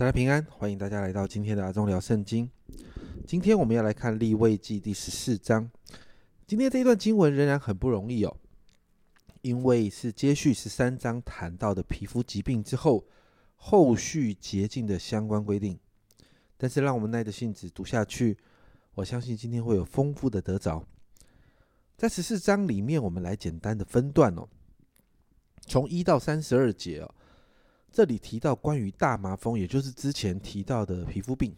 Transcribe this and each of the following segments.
大家平安，欢迎大家来到今天的阿忠聊圣经。今天我们要来看立位记第十四章。今天这一段经文仍然很不容易哦，因为是接续十三章谈到的皮肤疾病之后，后续洁净的相关规定。但是让我们耐着性子读下去，我相信今天会有丰富的得着。在十四章里面，我们来简单的分段哦，从一到三十二节哦。这里提到关于大麻风，也就是之前提到的皮肤病。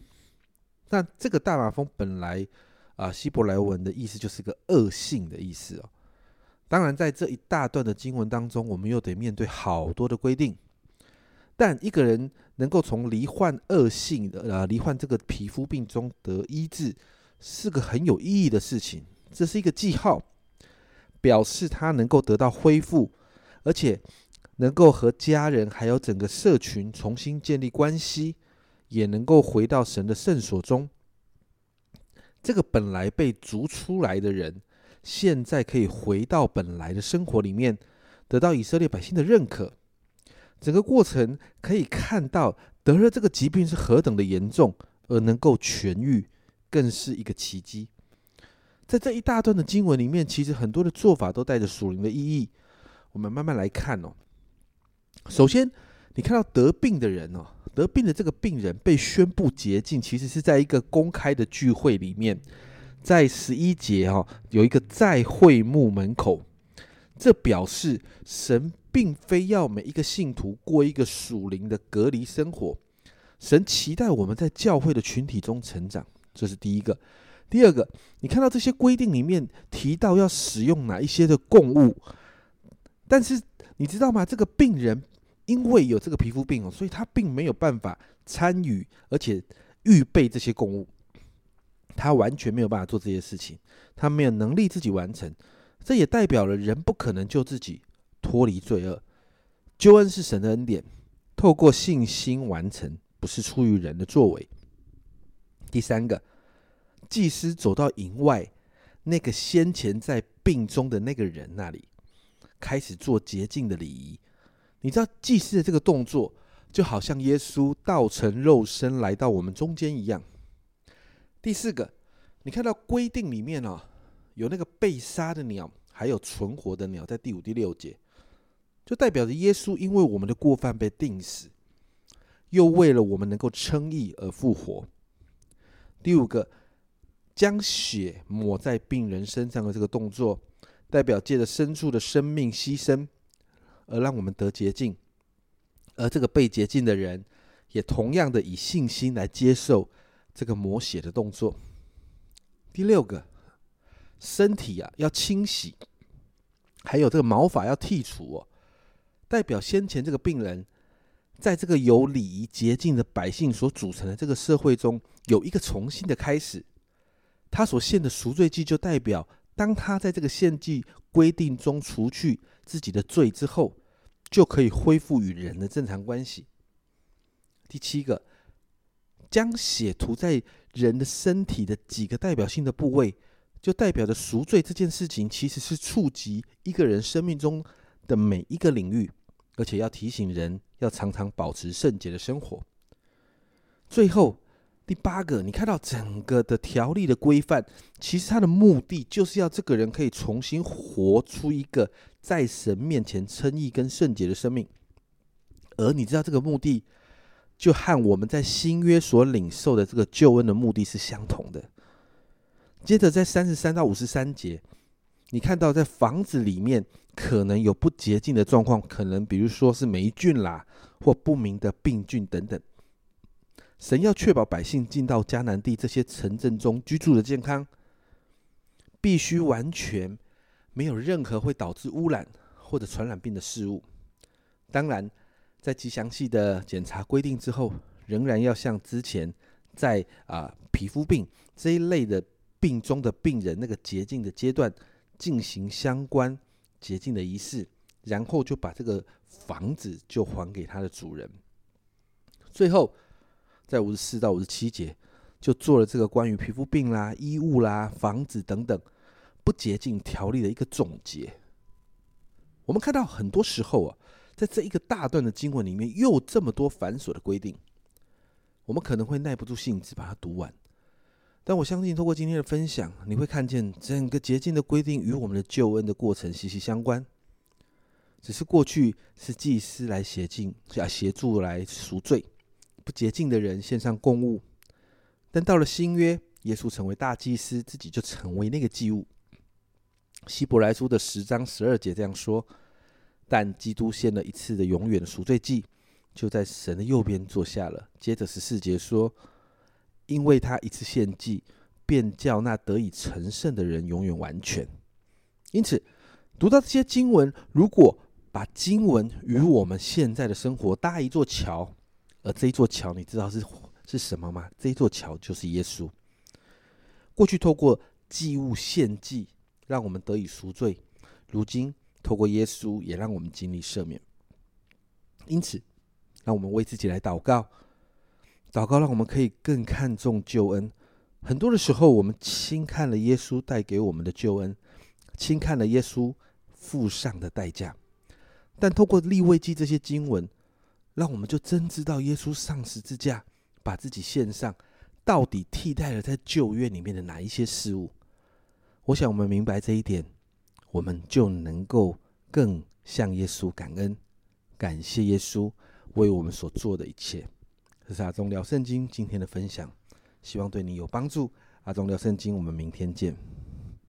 那这个大麻风本来啊，希伯来文的意思就是个恶性的意思哦。当然，在这一大段的经文当中，我们又得面对好多的规定。但一个人能够从罹患恶性的呃罹患这个皮肤病中得医治，是个很有意义的事情。这是一个记号，表示他能够得到恢复，而且。能够和家人还有整个社群重新建立关系，也能够回到神的圣所中。这个本来被逐出来的人，现在可以回到本来的生活里面，得到以色列百姓的认可。整个过程可以看到得了这个疾病是何等的严重，而能够痊愈，更是一个奇迹。在这一大段的经文里面，其实很多的做法都带着属灵的意义。我们慢慢来看哦。首先，你看到得病的人哦，得病的这个病人被宣布洁净，其实是在一个公开的聚会里面，在十一节哈有一个在会幕门口，这表示神并非要每一个信徒过一个属灵的隔离生活，神期待我们在教会的群体中成长，这是第一个。第二个，你看到这些规定里面提到要使用哪一些的供物，但是你知道吗？这个病人。因为有这个皮肤病哦，所以他并没有办法参与，而且预备这些公务，他完全没有办法做这些事情，他没有能力自己完成。这也代表了人不可能救自己脱离罪恶，救恩是神的恩典，透过信心完成，不是出于人的作为。第三个，祭司走到营外，那个先前在病中的那个人那里，开始做洁净的礼仪。你知道祭司的这个动作，就好像耶稣道成肉身来到我们中间一样。第四个，你看到规定里面哦，有那个被杀的鸟，还有存活的鸟，在第五、第六节，就代表着耶稣因为我们的过犯被定死，又为了我们能够称义而复活。第五个，将血抹在病人身上的这个动作，代表借着牲畜的生命牺牲。而让我们得洁净，而这个被洁净的人，也同样的以信心来接受这个抹血的动作。第六个，身体啊要清洗，还有这个毛发要剔除，代表先前这个病人，在这个有礼仪洁净的百姓所组成的这个社会中，有一个重新的开始。他所献的赎罪祭，就代表当他在这个献祭规定中除去。自己的罪之后，就可以恢复与人的正常关系。第七个，将血涂在人的身体的几个代表性的部位，就代表着赎罪这件事情其实是触及一个人生命中的每一个领域，而且要提醒人要常常保持圣洁的生活。最后。第八个，你看到整个的条例的规范，其实它的目的就是要这个人可以重新活出一个在神面前称义跟圣洁的生命。而你知道这个目的，就和我们在新约所领受的这个救恩的目的是相同的。接着在三十三到五十三节，你看到在房子里面可能有不洁净的状况，可能比如说是霉菌啦，或不明的病菌等等。神要确保百姓进到迦南地这些城镇中居住的健康，必须完全没有任何会导致污染或者传染病的事物。当然，在极详细的检查规定之后，仍然要像之前在啊皮肤病这一类的病中的病人那个洁净的阶段进行相关洁净的仪式，然后就把这个房子就还给他的主人。最后。在五十四到五十七节，就做了这个关于皮肤病啦、衣物啦、房子等等不洁净条例的一个总结。我们看到很多时候啊，在这一个大段的经文里面，又这么多繁琐的规定，我们可能会耐不住性子把它读完。但我相信，通过今天的分享，你会看见整个洁净的规定与我们的救恩的过程息息相关。只是过去是祭司来协进，啊协助来赎罪，不洁净的人献上供物。但到了新约，耶稣成为大祭司，自己就成为那个祭物。希伯来书的十章十二节这样说：但基督献了一次的永远的赎罪祭，就在神的右边坐下了。接着十四节说。因为他一次献祭，便叫那得以成圣的人永远完全。因此，读到这些经文，如果把经文与我们现在的生活搭一座桥，而这一座桥，你知道是是什么吗？这一座桥就是耶稣。过去透过祭物献祭，让我们得以赎罪；如今透过耶稣，也让我们经历赦免。因此，让我们为自己来祷告。祷告让我们可以更看重救恩。很多的时候，我们轻看了耶稣带给我们的救恩，轻看了耶稣付上的代价。但透过立位记这些经文，让我们就真知道耶稣上十字架，把自己献上，到底替代了在旧约里面的哪一些事物。我想我们明白这一点，我们就能够更向耶稣感恩，感谢耶稣为我们所做的一切。这是阿忠聊圣经今天的分享，希望对你有帮助。阿忠聊圣经，我们明天见。